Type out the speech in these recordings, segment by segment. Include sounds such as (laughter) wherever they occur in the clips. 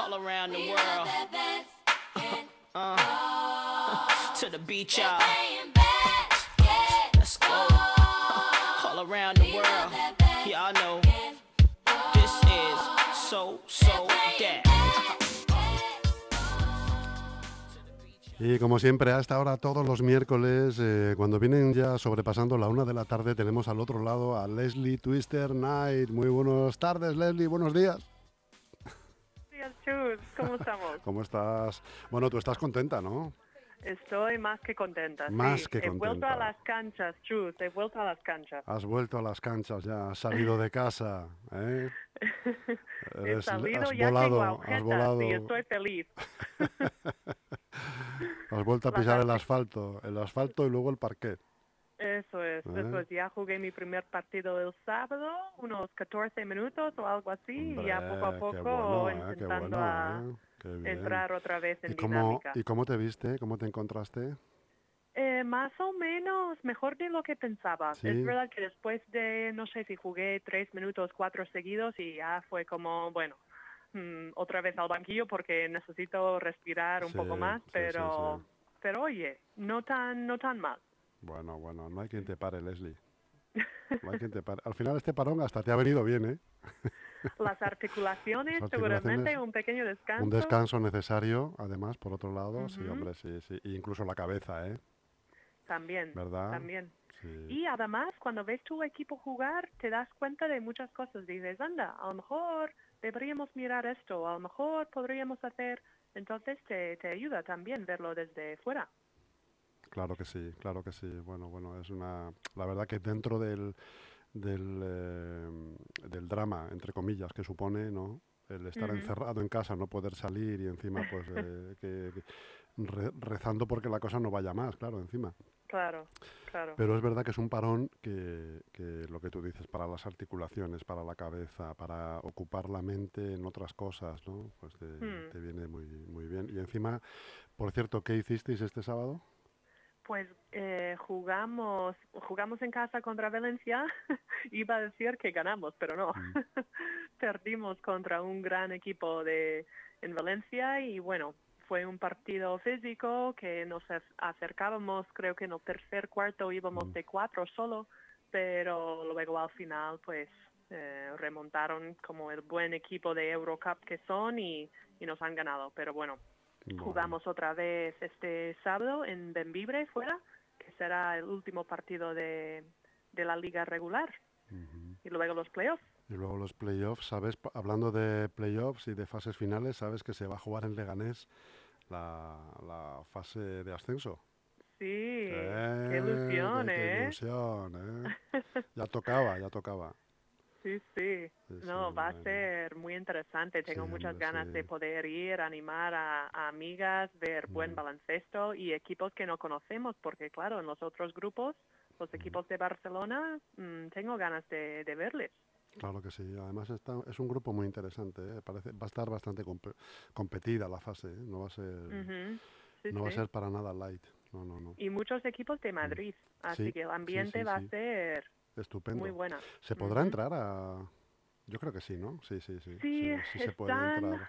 all around the world. Uh, to the beach, y'all. Let's go. All around the world. Y'all know this is so, so. Y como siempre, hasta ahora, todos los miércoles, eh, cuando vienen ya sobrepasando la una de la tarde, tenemos al otro lado a Leslie Twister Knight. Muy buenas tardes, Leslie, buenos días. Días, Chus. ¿Cómo estamos? (laughs) ¿Cómo estás? Bueno, tú estás contenta, ¿no? Estoy más que contenta. Más sí. que He vuelto contenta. a las canchas, Chus. He vuelto a las canchas. Has vuelto a las canchas ya, has salido de casa, ¿eh? (laughs) He Eres- salido, has ya volado, has volado, y estoy feliz. (laughs) has vuelto a pisar el asfalto, el asfalto y luego el parquet. Eso es, eso es. Ya jugué mi primer partido el sábado, unos 14 minutos o algo así, y ya poco a poco bueno, ¿eh? Intentando bueno, a ¿eh? Entrar otra vez en ¿Y cómo, dinámica. ¿Y cómo te viste? ¿Cómo te encontraste? Eh, más o menos mejor de lo que pensaba. Sí. Es verdad que después de, no sé si jugué tres minutos, cuatro seguidos y ya fue como, bueno, mm, otra vez al banquillo porque necesito respirar un Sí, poco más, pero, sí. pero oye, no tan, no tan mal. Bueno, bueno, no hay quien te pare, Leslie. No hay quien te pare. Al final este parón hasta te ha venido bien, ¿eh? Las articulaciones, Las seguramente articulaciones, un pequeño descanso. Un descanso necesario, además, por otro lado. Sí, Ujú. hombre, sí, sí. E incluso la cabeza, ¿eh? También, ¿Verdad? también. Sí. Y además, cuando ves tu equipo jugar, te das cuenta de muchas cosas. Dices, anda, a lo mejor deberíamos mirar esto, a lo mejor podríamos hacer. Entonces te, te ayuda también verlo desde fuera. Claro que sí, claro que sí. Bueno, bueno, es una... La verdad que dentro del, del, eh, del drama, entre comillas, que supone, ¿no? El estar Ujú. encerrado en casa, no poder salir y encima, pues, eh, que, que re- rezando porque la cosa no vaya más, claro, encima. Claro, claro. Pero es verdad que es un parón que, que lo que tú dices, para las articulaciones, para la cabeza, para ocupar la mente en otras cosas, ¿no? Pues te, Hmm. te viene muy, muy bien. Y encima, por cierto, ¿qué hicisteis este sábado? Pues eh, jugamos, jugamos en casa contra Valencia. (laughs) Iba a decir que ganamos, pero no. Mm. (laughs) Perdimos contra un gran equipo de en Valencia y bueno, fue un partido físico que nos ac- acercábamos, creo que en el tercer cuarto íbamos Mm. de cuatro solo, pero luego al final pues eh, remontaron como el buen equipo de Eurocup que son y, y nos han ganado. Pero bueno, Bueno, Jugamos otra vez este sábado en Benvibre, fuera, que será el último partido de, de la liga regular. Y luego los playoffs. Y luego los playoffs, ¿sabes? Hablando de playoffs y de fases finales, ¿sabes que se va a jugar en Leganés la, la fase de ascenso? Sí, Eh, qué ilusión, qué ¿eh? ilusión, ¿eh? Ya tocaba, ya tocaba. Sí, sí. No, va a ser muy interesante. Tengo Sí, muchas ganas sí. de poder ir, animar a, a amigas, ver buen Mm. baloncesto y equipos que no conocemos, porque claro, en los otros grupos, los equipos de Barcelona, mm, tengo ganas de, de verles. Claro que sí. Además está, es un grupo muy interesante. ¿eh? Parece, va a estar bastante compe- competida la fase. ¿eh? No va a ser. Sí, no va a ser para nada light. No, no, no. y muchos equipos de Madrid. Así Sí, que el ambiente va a ser Estupendo. muy buena. ¿Se podrá entrar a...? Yo creo que sí, ¿no? Sí, sí, sí. Sí, sí se puede están, entrar.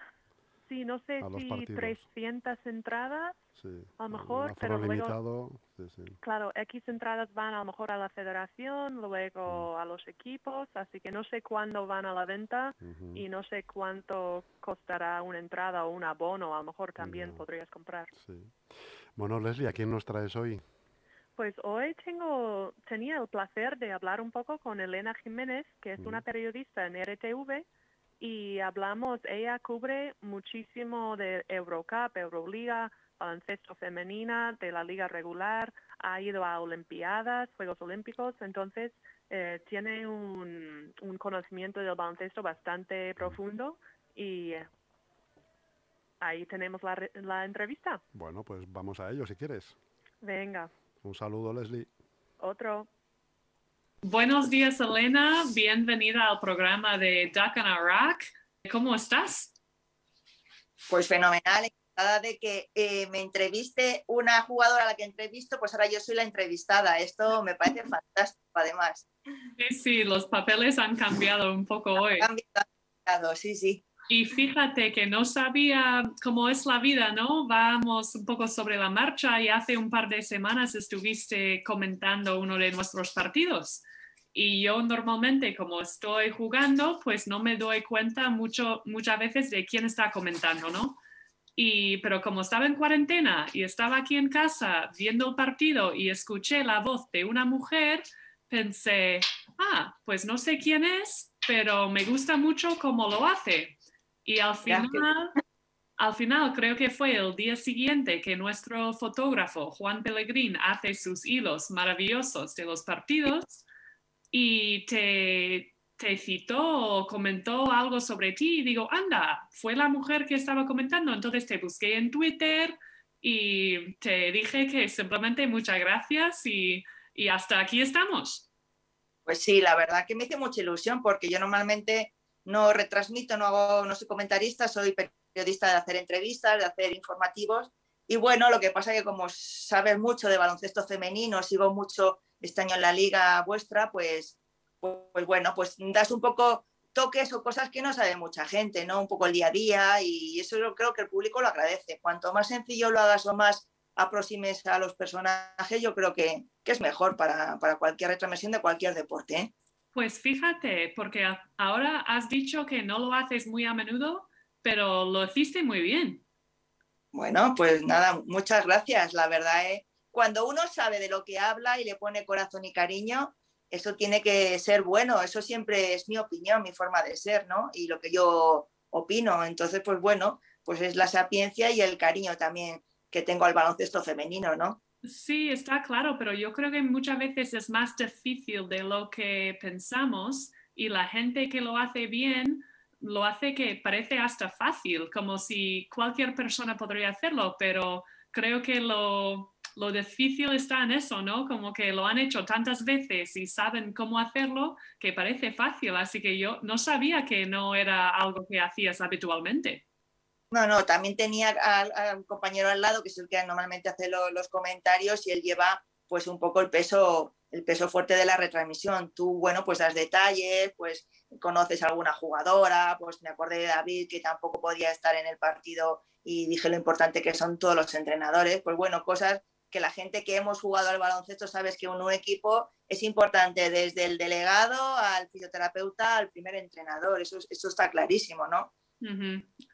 sí, no sé a los si partidos. 300 entradas, Sí. a lo mejor, pero luego-. Sí, sí. claro, X entradas van a lo mejor a la federación, luego Mm. a los equipos, así que no sé cuándo van a la venta y no sé cuánto costará una entrada o un abono, a lo mejor también podrías comprar. Sí. Bueno, Leslie, ¿a quién nos traes hoy? Pues hoy tengo, tenía el placer de hablar un poco con Elena Jiménez, que es una periodista en RTV, y hablamos, ella cubre muchísimo de Eurocup, Euroliga, baloncesto femenina, de la liga regular, ha ido a Olimpiadas, Juegos Olímpicos, entonces eh, tiene un, un conocimiento del baloncesto bastante profundo y eh, ahí tenemos la, la entrevista. Bueno, pues vamos a ello si quieres. Venga, Un saludo, Leslie. otro. Buenos días, Elena. Bienvenida al programa de Duck and Iraq. ¿Cómo estás? Pues fenomenal, encantada de que eh, me entreviste una jugadora a la que entrevisto, pues ahora yo soy la entrevistada. Esto me parece fantástico, además. Sí, sí, los papeles han cambiado un poco hoy. Ha cambiado, ha cambiado, sí, sí. Y fíjate que no sabía cómo es la vida, ¿no? Vamos un poco sobre la marcha y hace un par de semanas estuviste comentando uno de nuestros partidos. Y yo normalmente, como estoy jugando, pues no me doy cuenta mucho, muchas veces de quién está comentando, ¿no? Y, pero como estaba en cuarentena y estaba aquí en casa viendo el partido y escuché la voz de una mujer, pensé, ah, pues no sé quién es, pero me gusta mucho cómo lo hace. Y al final, al final creo que fue el día siguiente que nuestro fotógrafo Juan Pellegrín hace sus hilos maravillosos de los partidos y te, te citó o comentó algo sobre ti y digo, anda, fue la mujer que estaba comentando, entonces te busqué en Twitter y te dije que simplemente muchas gracias y, y hasta aquí estamos. Pues sí, la verdad que me hizo mucha ilusión porque yo normalmente no retransmito, no hago, no soy comentarista, soy periodista de hacer entrevistas, de hacer informativos. Y bueno, lo que pasa es que como sabes mucho de baloncesto femenino, sigo mucho este año en la liga vuestra, pues, pues, pues, bueno, pues das un poco toques o cosas que no sabe mucha gente, ¿no? Un poco el día a día y eso yo creo que el público lo agradece. Cuanto más sencillo lo hagas o más aproximes a los personajes, yo creo que, que es mejor para, para, cualquier retransmisión de cualquier deporte. ¿eh? Pues fíjate, porque ahora has dicho que no lo haces muy a menudo, pero lo hiciste muy bien. Bueno, pues nada, muchas gracias. La verdad es, cuando uno sabe de lo que habla y le pone corazón y cariño, eso tiene que ser bueno. Eso siempre es mi opinión, mi forma de ser, ¿no? Y lo que yo opino. Entonces, pues bueno, pues es la sapiencia y el cariño también que tengo al baloncesto femenino, ¿no? Sí, está claro, pero yo creo que muchas veces es más difícil de lo que pensamos y la gente que lo hace bien lo hace que parece hasta fácil, como si cualquier persona podría hacerlo, pero creo que lo, lo difícil está en eso, ¿no? Como que lo han hecho tantas veces y saben cómo hacerlo que parece fácil, así que yo no sabía que no era algo que hacías habitualmente. No, no, también tenía al, compañero al lado que es el que normalmente hace los comentarios y él lleva pues un poco el peso, el peso fuerte de la retransmisión. Tú, bueno, pues das detalles, pues conoces a alguna jugadora, pues me acordé de David que tampoco podía estar en el partido y dije lo importante que son todos los entrenadores, pues bueno, cosas que la gente que hemos jugado al baloncesto sabes que un, un equipo es importante desde el delegado al fisioterapeuta al primer entrenador, eso, eso está clarísimo, ¿no?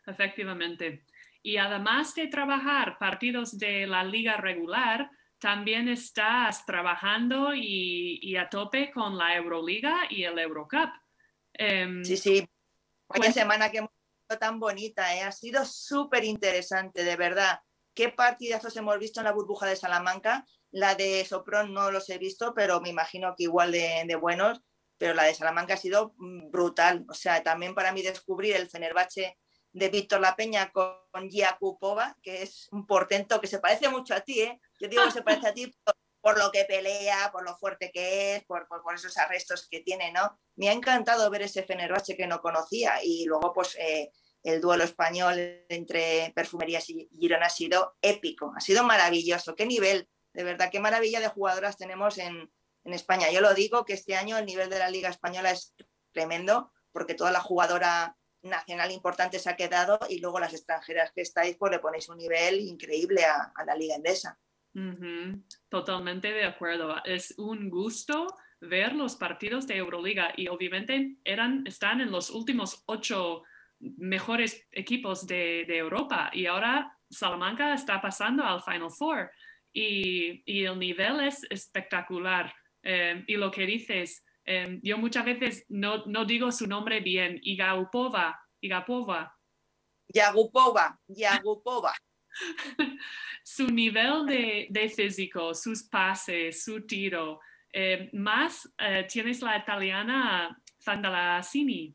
Efectivamente. Y además de trabajar partidos de la liga regular, también estás trabajando y, a tope con la Euroliga y el Eurocup. Em, sí, sí. Vaya semana que hemos visto tan bonita, ¿eh? ha sido súper interesante, de verdad. ¿Qué partidazos hemos visto en la burbuja de Salamanca? La de Sopron no los he visto, pero me imagino que igual de, de buenos pero la de Salamanca ha sido mm, brutal. O sea, también para mí descubrir el Fenerbahce de Víctor La Peña con Yakupova, que es un portento que se parece mucho a ti, ¿eh? Yo digo que se parece a ti (laughs) por, lo que pelea, por lo fuerte que es, por, por, esos arrestos que tiene, ¿no? Me ha encantado ver ese Fenerbahce que no conocía y luego, pues, eh, el duelo español entre Perfumerías y Girona ha sido épico, ha sido maravilloso. Qué nivel, de verdad, qué maravilla de jugadoras tenemos en, en España. Yo lo digo que este año el nivel de la Liga Española es tremendo porque toda la jugadora nacional importante se ha quedado y luego las extranjeras que estáis pues le ponéis un nivel increíble a, la Liga Endesa. Totalmente de acuerdo. Es un gusto ver los partidos de Euroliga y obviamente eran, están en los últimos ocho mejores equipos de, Europa y ahora Salamanca está pasando al Final Four y, y el nivel es espectacular. Em, y lo que dices, em, yo muchas veces no, no, digo su nombre bien, Igaupova, Igapova. Yagupova, Yagupova. (laughs) su nivel de, de, físico, sus pases, su tiro. Em, más eh, tienes la italiana Zandalasini.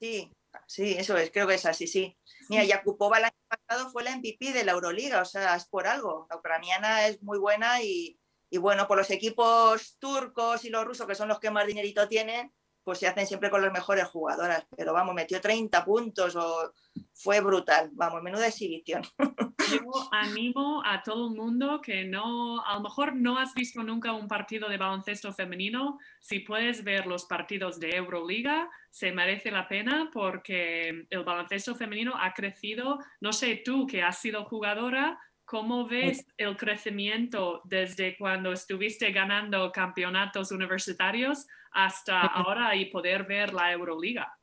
Sí, sí, eso es, creo que es así, sí. Mira, Yakupova el año pasado fue la MVP de la Euroliga, o sea, es por algo. La ucraniana es muy buena y, y bueno, por los equipos turcos y los rusos, que son los que más dinerito tienen, pues se hacen siempre con las mejores jugadoras. Pero vamos, metió 30 puntos o fue brutal, vamos, menuda exhibición. (laughs) Yo animo a todo el mundo que no, a lo mejor no has visto nunca un partido de baloncesto femenino, si puedes ver los partidos de Euroliga, se merece la pena porque el baloncesto femenino ha crecido, no sé tú que has sido jugadora, ¿Cómo ves el crecimiento desde cuando estuviste ganando campeonatos universitarios hasta ahora y poder ver la Euroliga?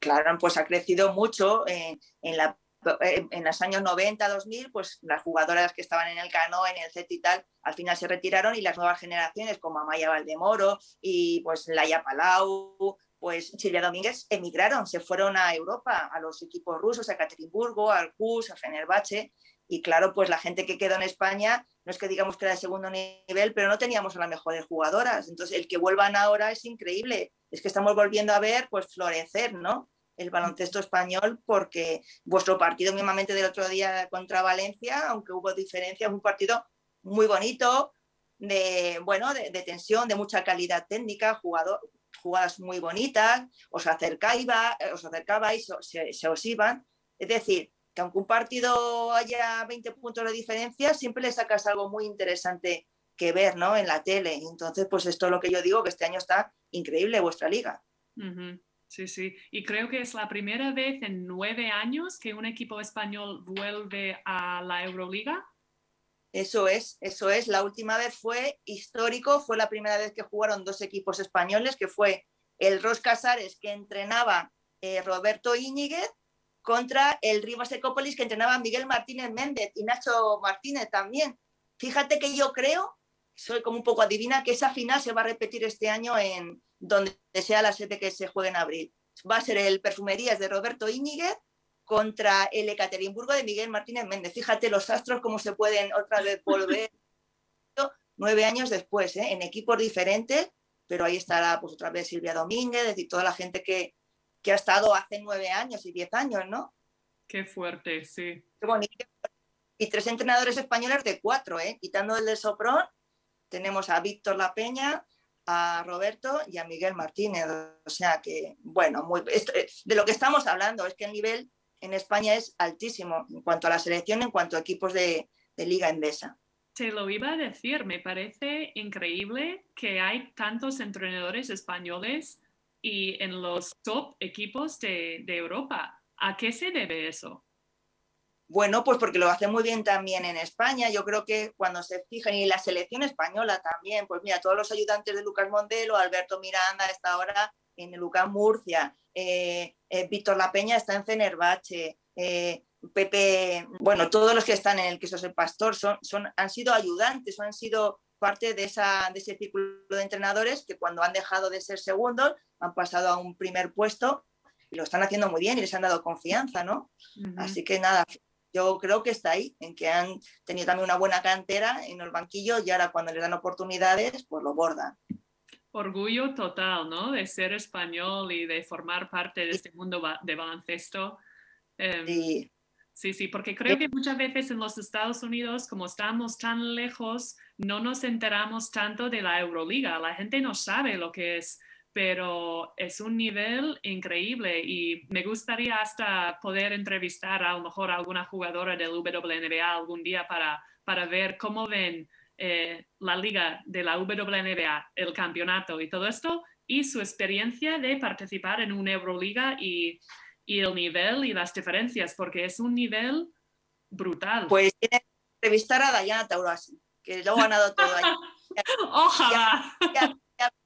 Claro, pues ha crecido mucho en, la, en los años 90, 2000, pues las jugadoras que estaban en el Cano, en el CET y tal, al final se retiraron y las nuevas generaciones como Amaya Valdemoro y pues Laia Palau, pues Silvia Domínguez emigraron, se fueron a Europa, a los equipos rusos, a Ekaterimburgo, al KUS, a Fenerbahce y claro, pues la gente que quedó en España, no es que digamos que era de segundo nivel, pero no teníamos a las mejores jugadoras. Entonces, el que vuelvan ahora es increíble. Es que estamos volviendo a ver, pues, florecer, ¿no? El baloncesto español, porque vuestro partido mismamente del otro día contra Valencia, aunque hubo diferencias, un partido muy bonito, de, bueno, de, tensión, de mucha calidad técnica, jugador, jugadas muy bonitas, os acercabais, os acercabais, se, se os iban. Es decir, que aunque un partido haya 20 puntos de diferencia, siempre le sacas algo muy interesante que ver ¿no? en la tele. Entonces, pues esto es lo que yo digo, que este año está increíble vuestra liga. Sí, sí. Y creo que es la primera vez en nueve años que un equipo español vuelve a la Euroliga. Eso es, eso es. La última vez fue histórico, fue la primera vez que jugaron dos equipos españoles, que fue el Ros Casares que entrenaba eh, Roberto Íñiguez contra el Rivas Ecópolis que entrenaba Miguel Martínez Méndez y Nacho Martínez también. Fíjate que yo creo, soy como un poco adivina, que esa final se va a repetir este año en donde sea la sede que se juegue en abril. Va a ser el Perfumerías de Roberto Íñiguez contra el Ekaterimburgo de Miguel Martínez Méndez. Fíjate los astros cómo se pueden otra vez volver (laughs) nueve años después, ¿eh? en equipos diferentes, pero ahí estará pues otra vez Silvia Domínguez, y toda la gente que, que ha estado hace nueve años y diez años, ¿no? Qué fuerte, sí. Qué bonito. Y tres entrenadores españoles de cuatro, ¿eh? Quitando el de Sopron, tenemos a Víctor La Peña, a Roberto y a Miguel Martínez. O sea que, bueno, muy, de lo que estamos hablando es que el nivel en España es altísimo en cuanto a la selección, en cuanto a equipos de, de Liga Endesa. Te lo iba a decir, me parece increíble que hay tantos entrenadores españoles y en los top equipos de, Europa. ¿A qué se debe eso? Bueno, pues porque lo hace muy bien también en España. Yo creo que cuando se fijan, y la selección española también, pues mira, todos los ayudantes de Lucas Mondelo, Alberto Miranda está ahora en Lucas Murcia, eh, eh, Víctor La Peña está en Fenerbahce, eh, Pepe, bueno, todos los que están en el Queso el Pastor son, son, han sido ayudantes, han sido parte de, esa, de ese círculo de entrenadores que cuando han dejado de ser segundos han pasado a un primer puesto y lo están haciendo muy bien y les han dado confianza, ¿no? Así que nada, yo creo que está ahí, en que han tenido también una buena cantera en el banquillo y ahora cuando les dan oportunidades, pues lo bordan. Orgullo total, ¿no? De ser español y de formar parte de este mundo de baloncesto. Em, sí. Sí, sí, porque creo que muchas veces en los Estados Unidos, como estamos tan lejos, no nos enteramos tanto de la Euroliga. La gente no sabe lo que es, pero es un nivel increíble y me gustaría hasta poder entrevistar a lo mejor a alguna jugadora del WNBA algún día para, para ver cómo ven eh, la liga de la WNBA, el campeonato y todo esto, y su experiencia de participar en una Euroliga y y el nivel y las diferencias, porque es un nivel brutal. Pues tiene que entrevistar a Dayana Taurasi, que lo ha ganado todo ahí. (laughs) Ojalá.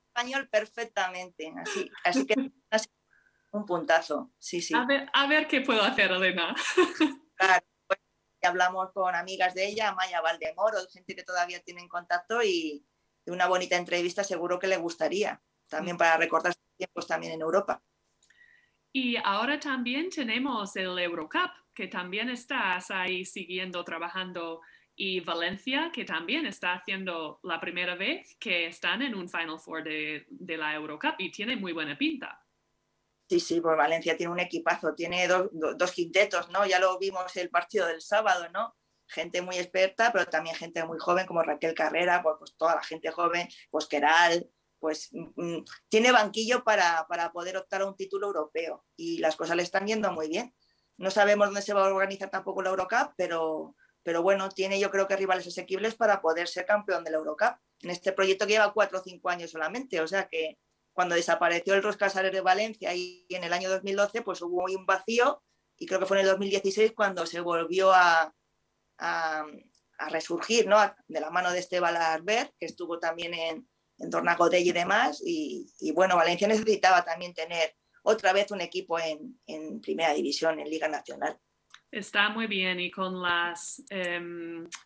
español perfectamente, así, así que un puntazo, sí, sí. A ver, a ver qué puedo hacer, Elena. (laughs) Claro, pues, hablamos con amigas de ella, Maya Valdemoro, gente que todavía tienen contacto y una bonita entrevista seguro que le gustaría, también para recordar tiempos también en Europa. Y ahora también tenemos el Eurocup, que también estás ahí siguiendo trabajando, y Valencia, que también está haciendo la primera vez que están en un Final Four de, la Eurocup y tiene muy buena pinta. Sí, sí, pues Valencia tiene un equipazo, tiene dos, dos quintetos, ¿no? Ya lo vimos el partido del sábado, ¿no? gente muy experta, pero también gente muy joven como Raquel Carrera, pues, pues toda la gente joven, pues Keral, pues mm, tiene banquillo para, poder optar a un título europeo y las cosas le están yendo muy bien. no sabemos dónde se va a organizar tampoco la Eurocup, pero, pero bueno, tiene yo creo que rivales asequibles para poder ser campeón de la Eurocup. En este proyecto que lleva cuatro o cinco años solamente, o sea que cuando desapareció el Roscasares de Valencia y en el año 2012, pues hubo un vacío y creo que fue en el 2016 cuando se volvió a, a, resurgir, ¿no? De la mano de Esteban Arbert, que estuvo también en, en Tornacotell y demás, y, y, bueno, Valencia necesitaba también tener otra vez un equipo en, en primera división, en Liga Nacional. Está muy bien y con las eh,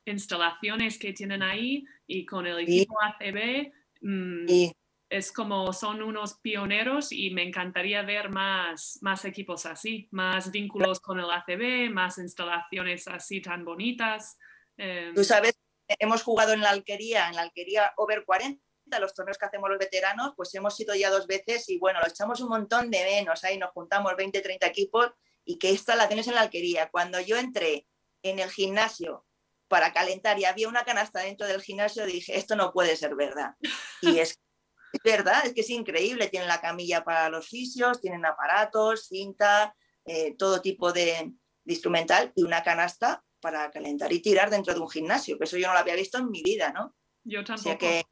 instalaciones que tienen ahí y con el equipo ACB, mmm, es como son unos pioneros y me encantaría ver más, más equipos así, más vínculos con el ACB, más instalaciones así tan bonitas. Eh, Tú sabes, hemos jugado en la alquería, en la alquería over 40 los torneos que hacemos los veteranos, pues hemos ido ya dos veces y bueno, lo echamos un montón de menos, ahí nos juntamos 20, 30 equipos y qué instalaciones en la alquería. Cuando yo entré en el gimnasio para calentar y había una canasta dentro del gimnasio, dije, esto no puede ser verdad. Y (laughs) es, verdad, es que es increíble. Tienen la camilla para los fisios, tienen aparatos, cinta, eh, todo tipo de, de, instrumental y una canasta para calentar y tirar dentro de un gimnasio, que eso yo no lo había visto en mi vida, ¿no? Yo tampoco. O sea que,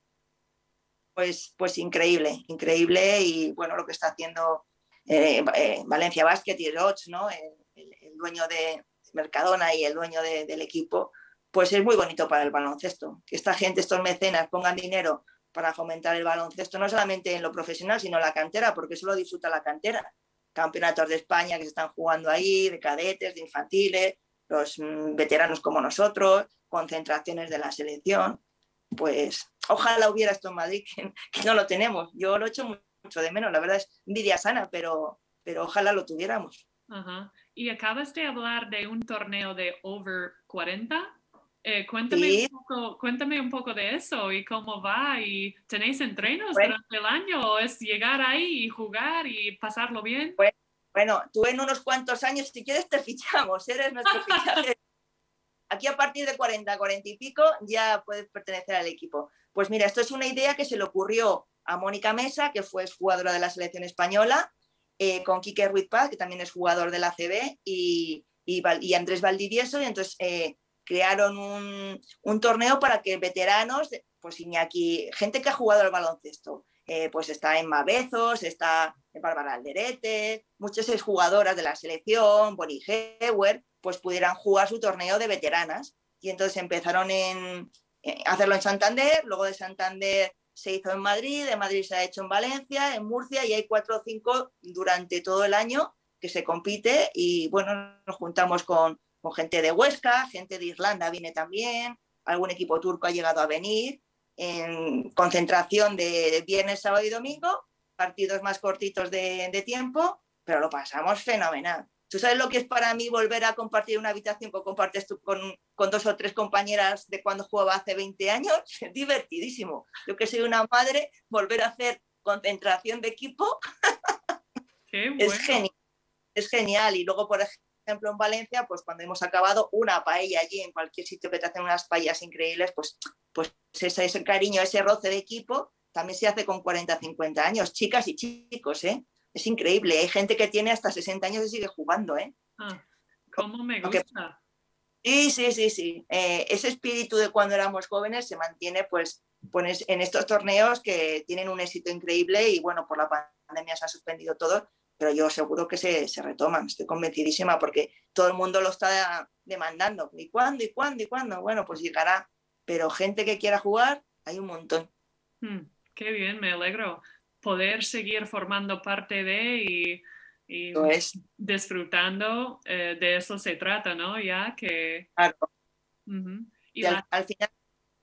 pues, pues increíble, increíble y bueno, lo que está haciendo eh, eh, Valencia Basket y Roch, ¿no? El, el, el, dueño de Mercadona y el dueño de, del equipo, pues es muy bonito para el baloncesto. Que esta gente, estos mecenas, pongan dinero para fomentar el baloncesto, no solamente en lo profesional, sino en la cantera, porque eso lo disfruta la cantera. Campeonatos de España que se están jugando ahí, de cadetes, de infantiles, los mm, veteranos como nosotros, concentraciones de la selección. Pues ojalá hubiera esto en Madrid, que, que no lo tenemos. Yo lo echo mucho de menos, la verdad es envidia sana, pero, pero ojalá lo tuviéramos. Ajá. Y acabas de hablar de un torneo de over 40. Eh, cuéntame, Sí. un poco, cuéntame un poco de eso y cómo va. ¿Y tenéis entrenos Bueno. durante el año o es llegar ahí y jugar y pasarlo bien? Bueno, tú en unos cuantos años, si quieres, te fichamos, eres nuestro fichaje. Aquí a partir de 40, 40 y pico, ya puedes pertenecer al equipo. Pues mira, esto es una idea que se le ocurrió a Mónica Mesa, que fue jugadora de la selección española, eh, con Quique Ruiz Paz, que también es jugador de la CB, y, Andrés Valdivieso, y entonces eh, crearon un, un torneo para que veteranos, pues Iñaki, gente que ha jugado al baloncesto, eh, pues está en Mabezos, está Bárbara Alderete, muchas (laughs) exjugadoras de la selección, Bonnie Hewer, pues pudieran jugar su torneo de veteranas. Y entonces empezaron en, eh, hacerlo en Santander, luego de Santander se hizo en Madrid, de Madrid se ha hecho en Valencia, en Murcia, y hay cuatro o cinco durante todo el año que se compite y bueno, nos juntamos con gente de Huesca, gente de Irlanda viene también, algún equipo turco ha llegado a venir, en concentración de viernes, sábado y domingo, partidos más cortitos de, de tiempo, pero lo pasamos fenomenal. ¿Tú sabes lo que es para mí volver a compartir una habitación que compartes tú con, con dos o tres compañeras de cuando jugaba hace 20 años? (laughs) Es divertidísimo. Yo que soy una madre, volver a hacer concentración de equipo Qué (laughs) bueno. es genial. Es genial. Y luego, por ejemplo, en Valencia, pues cuando hemos acabado una paella allí, en cualquier sitio que te hacen unas paellas increíbles, pues, pues ese, ese cariño, ese roce de equipo, también se hace con 40, 50 años, chicas y chicos, ¿eh? Es increíble. Hay gente que tiene hasta 60 años y sigue jugando, ¿eh? Ah, ¿Cómo me gusta? Sí, sí, sí, sí. Eh, ese espíritu de cuando éramos jóvenes se mantiene pues, pues en estos torneos que tienen un éxito increíble y bueno, por la pandemia se ha suspendido todo, pero yo seguro que se, se retoman, estoy convencidísima porque todo el mundo lo está demandando. ¿Y cuándo? ¿Y cuándo? ¿Y cuándo? Bueno, pues llegará. Pero gente que quiera jugar, hay un montón. Hmm, qué bien, me alegro. Poder seguir formando parte de y, y Pues, disfrutando, eh, de eso se trata, ¿no? Ya que... claro. ujú. Y Y al, la- al final,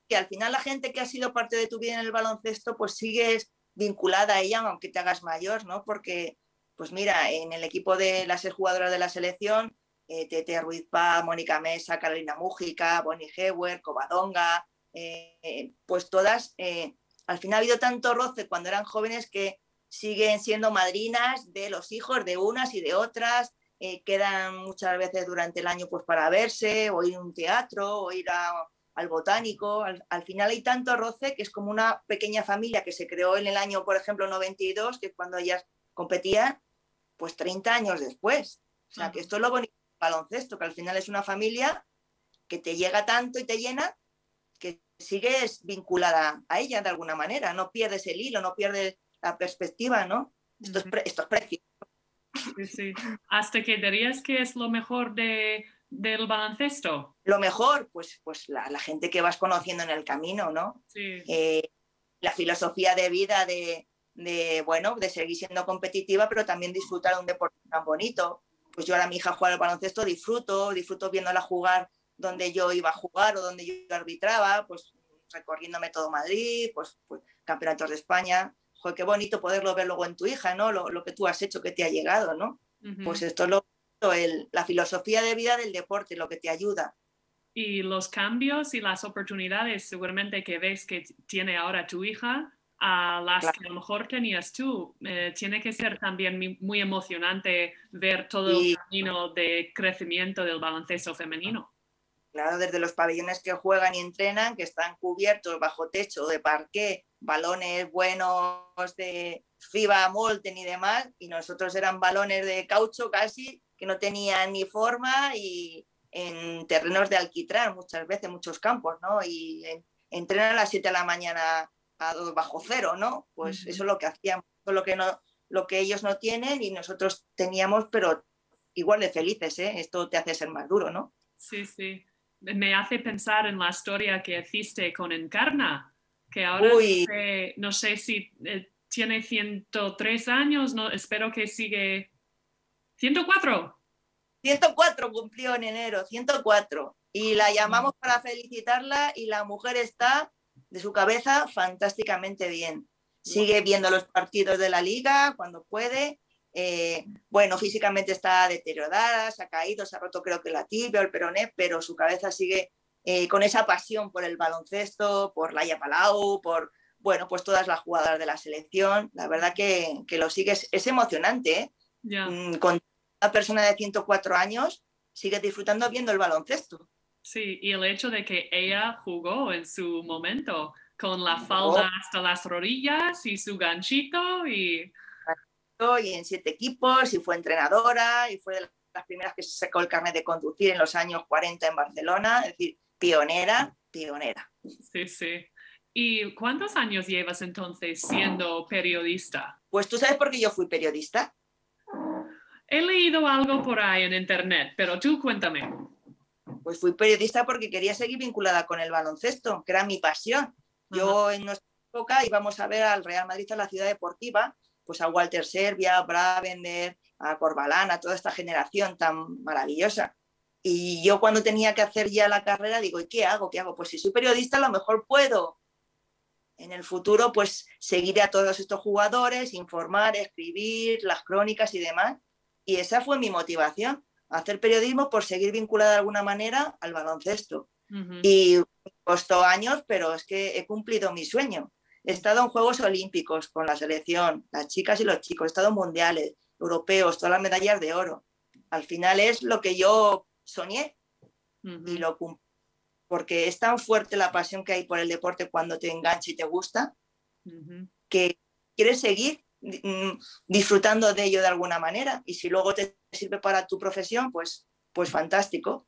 y al final la gente que ha sido parte de tu vida en el baloncesto, pues sigues vinculada a ella, aunque te hagas mayor, ¿no? Porque, pues mira, en el equipo de las jugadoras de la selección, eh, Tete Ruiz Paz, Mónica Mesa, Carolina Mújica, Bonnie Hewer, Covadonga, eh, pues todas, eh, al final ha habido tanto roce cuando eran jóvenes que siguen siendo madrinas de los hijos de unas y de otras, eh, quedan muchas veces durante el año pues para verse, o ir a un teatro, o ir al botánico. Al, al final hay tanto roce que es como una pequeña familia que se creó en el año, por ejemplo, 92, que es cuando ellas competían, pues 30 años después. O sea, que esto es lo bonito baloncesto, que al final es una familia que te llega tanto y te llena que sigues vinculada a ella de alguna manera, no pierdes el hilo, no pierdes la perspectiva, ¿no? Esto es, esto precioso. Sí, sí. ¿Hasta que dirías que es lo mejor de, del baloncesto? Lo mejor, pues, pues la, gente que vas conociendo en el camino, ¿no? Sí. Eh, la filosofía de vida de, de, bueno, de seguir siendo competitiva, pero también disfrutar de un deporte tan bonito. Pues yo ahora mi hija juega al baloncesto, disfruto, disfruto viéndola jugar donde yo iba a jugar o donde yo arbitraba, pues recorriéndome todo Madrid, pues, pues campeonatos de España. Joder, qué bonito poderlo ver luego en tu hija, ¿no? Lo, que tú has hecho, que te ha llegado, ¿no? Pues esto es lo, el, la filosofía de vida del deporte, lo que te ayuda. Y los cambios y las oportunidades seguramente que ves que tiene ahora tu hija, a las que a lo mejor tenías tú. Eh, tiene que ser también muy emocionante ver todo el camino de crecimiento del baloncesto femenino. Claro, desde los pabellones que juegan y entrenan, que están cubiertos bajo techo de parqué, balones buenos de FIBA, Molten y demás, y nosotros eran balones de caucho casi, que no tenían ni forma y en terrenos de alquitrán muchas veces, muchos campos, ¿no? Y entrenan a las 7 de la mañana a bajo cero, ¿no? Pues eso es lo que hacíamos, lo que, no, lo que ellos no tienen y nosotros teníamos, pero igual de felices, ¿eh? Esto te hace ser más duro, ¿no? Sí, sí me hace pensar en la historia que hiciste con Encarna, que ahora no sé, si eh, tiene 103 años, no, espero que sigue 104. 104 cumplió en enero, 104. Y la llamamos para felicitarla y la mujer está de su cabeza fantásticamente bien. Sigue viendo los partidos de la liga cuando puede eh, bueno, físicamente está deteriorada, se ha caído, se ha roto creo que la tibia o el peroné, pero su cabeza sigue eh, con esa pasión por el baloncesto, por Laia Palau, por, bueno, pues todas las jugadoras de la selección. La verdad que, que lo sigue, es, emocionante, ¿eh? mm, Con una persona de 104 años sigue disfrutando viendo el baloncesto. Sí, y el hecho de que ella jugó en su momento con la falda hasta las rodillas y su ganchito y y en siete equipos y fue entrenadora y fue de las primeras que se sacó el carnet de conducir en los años 40 en Barcelona, es decir, pionera, pionera. Sí, sí. ¿Y cuántos años llevas entonces siendo periodista? Pues tú sabes por qué yo fui periodista. He leído algo por ahí en internet, pero tú cuéntame. Pues fui periodista porque quería seguir vinculada con el baloncesto, que era mi pasión. Yo en nuestra época íbamos a ver al Real Madrid a la ciudad deportiva pues a Walter Serbia, a Bravender, a Corbalán, a toda esta generación tan maravillosa. Y yo cuando tenía que hacer ya la carrera digo, ¿y qué hago? ¿Qué hago? Pues si soy periodista a lo mejor puedo. En el futuro pues seguiré a todos estos jugadores, informar, escribir las crónicas y demás. Y esa fue mi motivación, hacer periodismo por seguir vinculada de alguna manera al baloncesto. Y costó años, pero es que he cumplido mi sueño. He estado en Juegos Olímpicos con la selección, las chicas y los chicos, he estado en mundiales, europeos, todas las medallas de oro. Al final es lo que yo soñé y lo cumplí. Porque es tan fuerte la pasión que hay por el deporte cuando te engancha y te gusta, que quieres seguir disfrutando de ello de alguna manera. Y si luego te sirve para tu profesión, pues, pues fantástico.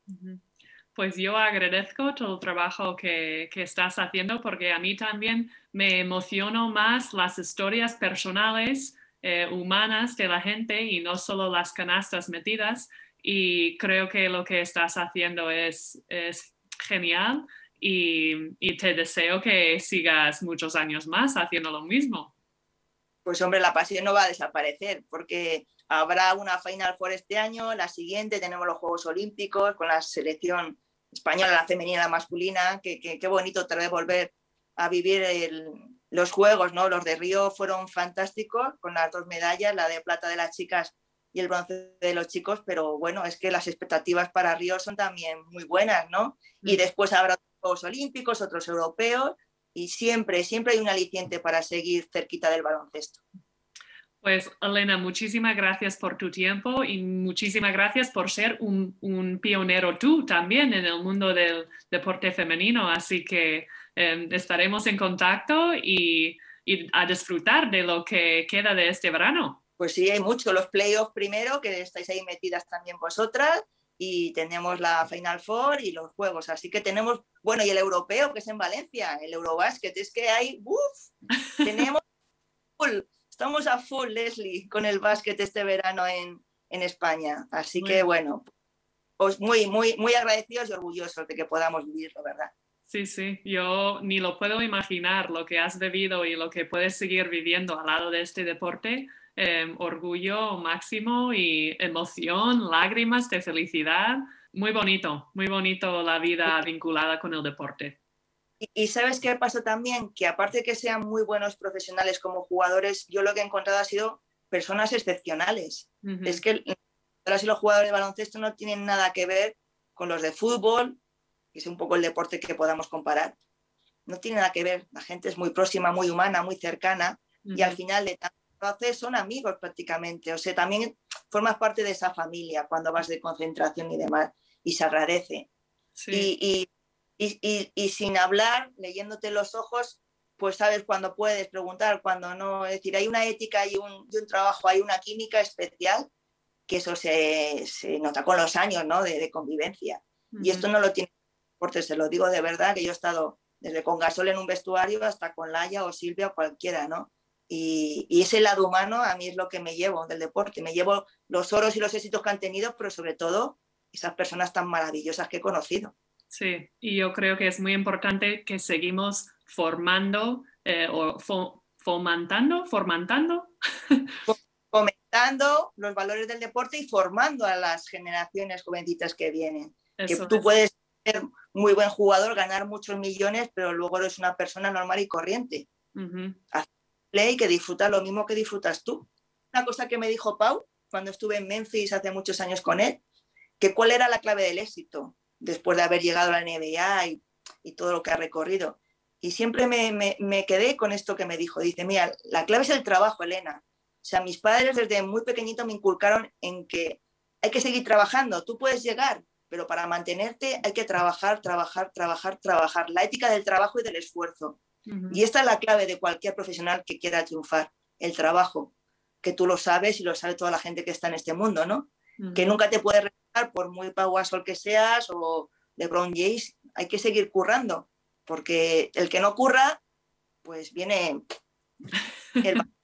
Pues yo agradezco todo el trabajo que, que, estás haciendo porque a mí también me emocionó más las historias personales, eh, humanas de la gente y no solo las canastas metidas. Y creo que lo que estás haciendo es, es genial y te deseo que sigas muchos años más haciendo lo mismo. Pues hombre, la pasión no va a desaparecer porque Habrá una Final Four este año, la siguiente tenemos los Juegos Olímpicos con la selección española, la femenina, la masculina. Qué, bonito otra vez volver a vivir los Juegos, ¿no? Los de Río fueron fantásticos con las dos medallas, la de plata de las chicas y el bronce de los chicos, pero bueno, es que las expectativas para Río son también muy buenas, ¿no? Y mm. después habrá Juegos Olímpicos, otros europeos, y siempre, siempre hay un aliciente para seguir cerquita del baloncesto. Pues Elena, muchísimas gracias por tu tiempo y muchísimas gracias por ser un, pionero tú también en el mundo del deporte femenino. Así que em, estaremos en contacto y, a disfrutar de lo que queda de este verano. Pues sí, hay mucho. Los playoffs primero, que estáis ahí metidas también vosotras, y tenemos la Final Four y los juegos. Así que tenemos, bueno, y el europeo que es en Valencia, el Eurobasket, es que hay, uff, (laughs) tenemos full, estamos a full, Leslie, con el básquet este verano en, en España. Así que bueno, pues muy, muy, muy agradecidos y orgullosos de que podamos vivirlo, ¿verdad? Sí, sí, yo ni lo puedo imaginar lo que has vivido y lo que puedes seguir viviendo al lado de este deporte. Em, orgullo máximo y emoción, lágrimas de felicidad. Muy bonito, muy bonito la vida vinculada con el deporte. Y, sabes qué pasó también, que aparte de que sean muy buenos profesionales como jugadores, yo lo que he encontrado ha sido personas excepcionales. Es que ahora sí los jugadores de baloncesto no tienen nada que ver con los de fútbol, que es un poco el deporte que podamos comparar. No tiene nada que ver, la gente es muy próxima, muy humana, muy cercana y al final de tanto haces son amigos prácticamente, o sea, también formas parte de esa familia cuando vas de concentración y demás y se agradece. Y, y, sin hablar, leyéndote los ojos, pues sabes cuando puedes preguntar, cuando no. Es decir, hay una ética y un, un trabajo, hay una química especial que eso se, se nota con los años ¿no? de, convivencia. Y esto no lo tiene porque se lo digo de verdad, que yo he estado desde con Gasol en un vestuario hasta con Laia o Silvia o cualquiera, ¿no? Y, ese lado humano a mí es lo que me llevo del deporte. Me llevo los oros y los éxitos que han tenido, pero sobre todo esas personas tan maravillosas que he conocido. Sí, y yo creo que es muy importante que seguimos formando eh, o fomentando, formantando. Fomentando los valores del deporte y formando a las generaciones jovencitas que vienen. que tú puedes ser muy buen jugador, ganar muchos millones, pero luego eres una persona normal y corriente. Play que disfruta lo mismo que disfrutas tú. Una cosa que me dijo Pau cuando estuve en Memphis hace muchos años con él, que cuál era la clave del éxito después de haber llegado a la NBA y, todo lo que ha recorrido. Y siempre me, me, quedé con esto que me dijo. Dice, mira, la clave es el trabajo, Elena. O sea, mis padres desde muy pequeñito me inculcaron en que hay que seguir trabajando. Tú puedes llegar, pero para mantenerte hay que trabajar, trabajar, trabajar, trabajar. La ética del trabajo y del esfuerzo. Y esta es la clave de cualquier profesional que quiera triunfar, el trabajo, que tú lo sabes y lo sabe toda la gente que está en este mundo, ¿no? Que nunca te puedes retar por muy Pau que seas o LeBron James, hay que seguir currando, porque el que no curra, pues viene... (laughs)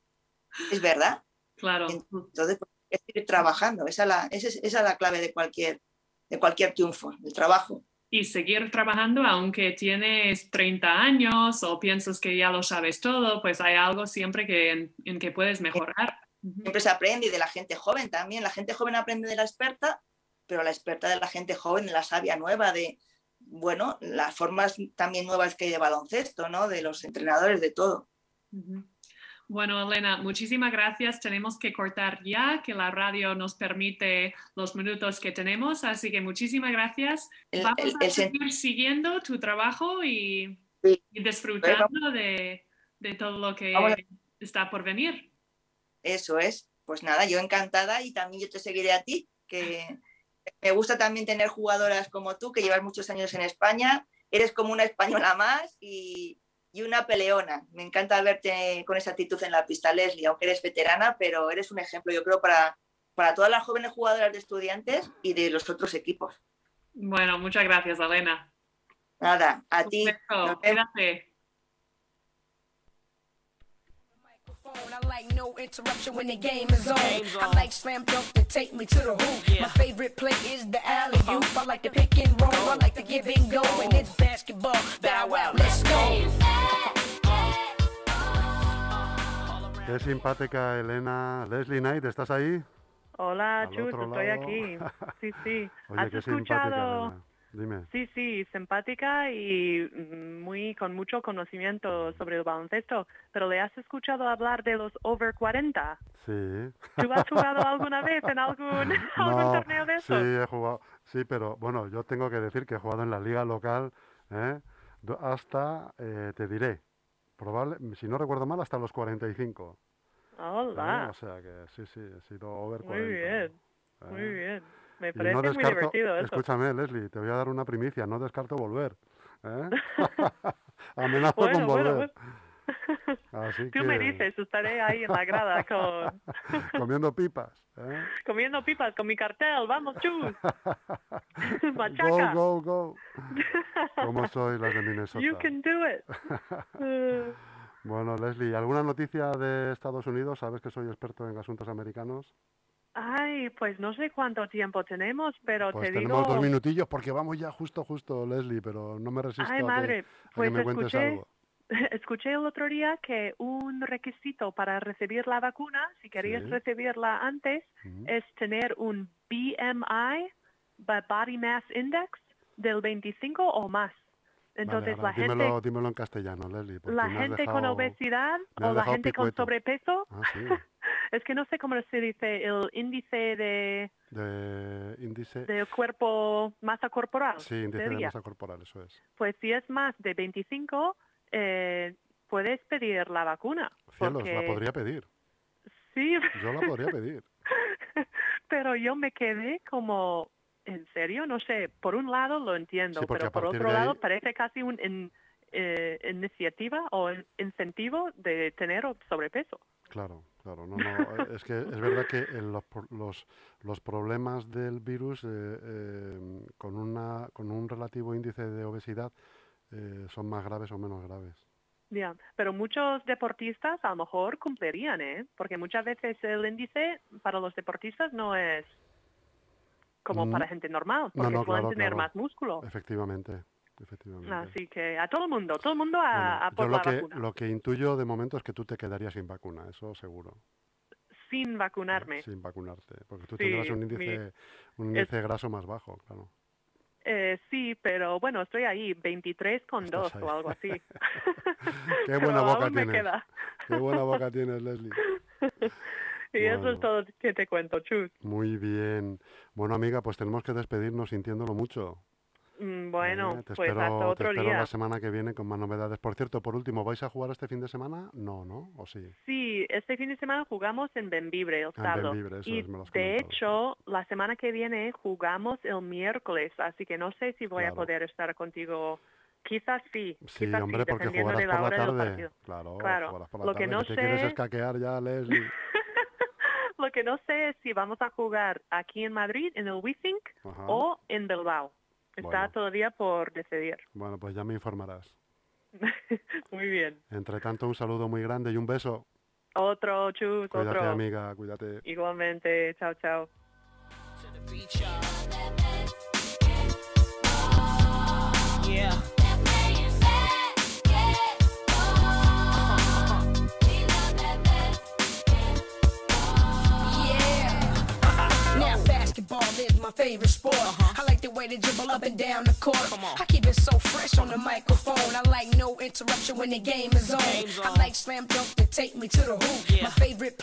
es verdad. Claro. Entonces, pues, es seguir trabajando, esa la, esa es la clave de cualquier de cualquier triunfo, el trabajo. Y seguir trabajando aunque tienes 30 años o piensas que ya lo sabes todo, pues hay algo siempre que, en, que puedes mejorar. Siempre se aprende y de la gente joven también. La gente joven aprende de la experta, pero la experta de la gente joven, de la sabia nueva, de, bueno, las formas también nuevas que hay de baloncesto, ¿no? De los entrenadores, de todo. Bueno, Elena, muchísimas gracias. Tenemos que cortar ya, que la radio nos permite los minutos que tenemos, así que muchísimas gracias. Vamos a seguir siguiendo tu trabajo y, disfrutando de, todo lo que está por venir. Eso es. Pues nada, yo encantada y también yo te seguiré a ti, que me gusta también tener jugadoras como tú, que llevas muchos años en España. Eres como una española más y, y una peleona. Me encanta verte con esa actitud en la pista, Leslie, aunque eres veterana, pero eres un ejemplo, yo creo, para, para todas las jóvenes jugadoras de estudiantes y de los otros equipos. Bueno, muchas gracias, Elena. Nada, a ti. I like no interruption when the game is on. I like slam dunk to take me to the hoop. My favorite play is the alley oop. I like the pick and roll. I like the give and go. And it's basketball. Qué simpática Elena. Leslie Knight, ¿estás ahí? Hola, Chus, estoy aquí. (laughs) Sí, sí. Oye, ¿Has escuchado? Sí, sí, simpática y mm, muy con mucho conocimiento sobre el baloncesto. Pero ¿le has escuchado hablar de los over 40? Sí. ¿Tú has jugado alguna vez en algún, (laughs) torneo de esos? Sí, he jugado. Sí, pero bueno, yo tengo que decir que he jugado en la liga local ¿eh? hasta, eh, te diré, probable, si no recuerdo mal, hasta los 45. Hola. ¿Eh? O sea que sí, sí, he sido over 40. Muy bien, muy bien. Me parece muy divertido eso. Escúchame, Leslie, te voy a dar una primicia. No descarto volver. ¿eh? (laughs) (laughs) Amenazo con volver. Bueno, (laughs) Así Tú me dices, estaré ahí en la grada con... (laughs) Comiendo pipas. ¿eh? Comiendo pipas con mi cartel, vamos, chus. (laughs) Machaca. Go, go, go. ¿Cómo soy las de Minnesota? You can do it. Bueno, Leslie, ¿alguna noticia de Estados Unidos? Sabes que soy experto en asuntos americanos. Ay, pues no sé cuánto tiempo tenemos, pero Pues te tenemos digo... dos minutillos porque vamos ya justo, justo, Leslie, pero no me resisto Ay, a que- madre, a que, pues me cuentes escuché, algo. (laughs) escuché el otro día que un requisito para recibir la vacuna, si querías Sí. recibirla antes, es tener un BMI, Body Mass Index, del 25 o más. Entonces Vale, la gente, dímelo, dímelo en castellano, Leslie. la gente con obesidad o la gente con sobrepeso, Ah, sí, (laughs) es que no sé cómo se dice, el índice de, de índice... del cuerpo, masa corporal. Sí, índice de masa corporal, eso es. Pues si es más de 25, eh, puedes pedir la vacuna. Cielos, porque- la podría pedir. Sí, Yo la podría pedir. (laughs) pero yo me quedé como, ¿en serio? No sé, por un lado lo entiendo, Sí, pero por otro ahí- lado parece casi un in- eh, iniciativa o in- incentivo de tener sobrepeso. Claro, claro. No, no, eh, es que es verdad que los, los, los problemas del virus eh, eh, con, una, con un relativo índice de obesidad eh, son más graves o menos graves. Ya, pero muchos deportistas a lo mejor cumplirían, ¿eh? Porque muchas veces el índice para los deportistas no es como Mm. para gente normal, No, porque no, pueden claro, tener claro. más músculo. Efectivamente, efectivamente. Así que a todo el mundo, todo el mundo a, Bueno, a yo lo la que, vacuna. lo que intuyo de momento es que tú te quedarías sin vacuna, eso seguro. Sin vacunarme. Sin vacunarte, porque tú Sí, tendrás un mi- índice, un índice graso más bajo, claro. Eh, sí, pero bueno, estoy ahí, 23 con Estás 2 ahí. o algo así. (laughs) Qué (laughs) buena boca tienes. queda. Qué buena boca tienes, Leslie. (laughs) Y eso es todo que te cuento, chus. Muy bien. Bueno, amiga, pues tenemos que despedirnos sintiéndolo mucho. Mm, Bueno, Eh, te pues espero, hasta te otro espero día. la semana que viene con más novedades. Por cierto, por último, ¿vais a jugar este fin de semana? No, ¿no? ¿O sí? Sí, este fin de semana jugamos en Benvibre el Ah, sábado. Bembibre, eso y es, me lo has de hecho, la semana que viene jugamos el miércoles, así que no sé si voy Claro. a poder estar contigo. Quizás sí, Sí, quizás hombre, sí, porque jugarás de la por tarde. Claro, Claro, jugarás por la lo que no te quieres sé- escaquear ya, Leslie. (laughs) Lo que no sé es si vamos a jugar aquí en Madrid, en el Ajá. o en Bilbao. Está Bueno. todavía por decidir. Bueno, pues ya me informarás. (laughs) Muy bien. Entre tanto, un saludo muy grande y un beso. Otro, chus, Cuídate, otro. amiga, cuídate. Igualmente, chao, chao. Yeah. Basketball is my favorite sport. I like the way they dribble up and down the court. I keep it so fresh on the microphone. I like no interruption when the game is on. I like slam dunk to take me to the hoop. My favorite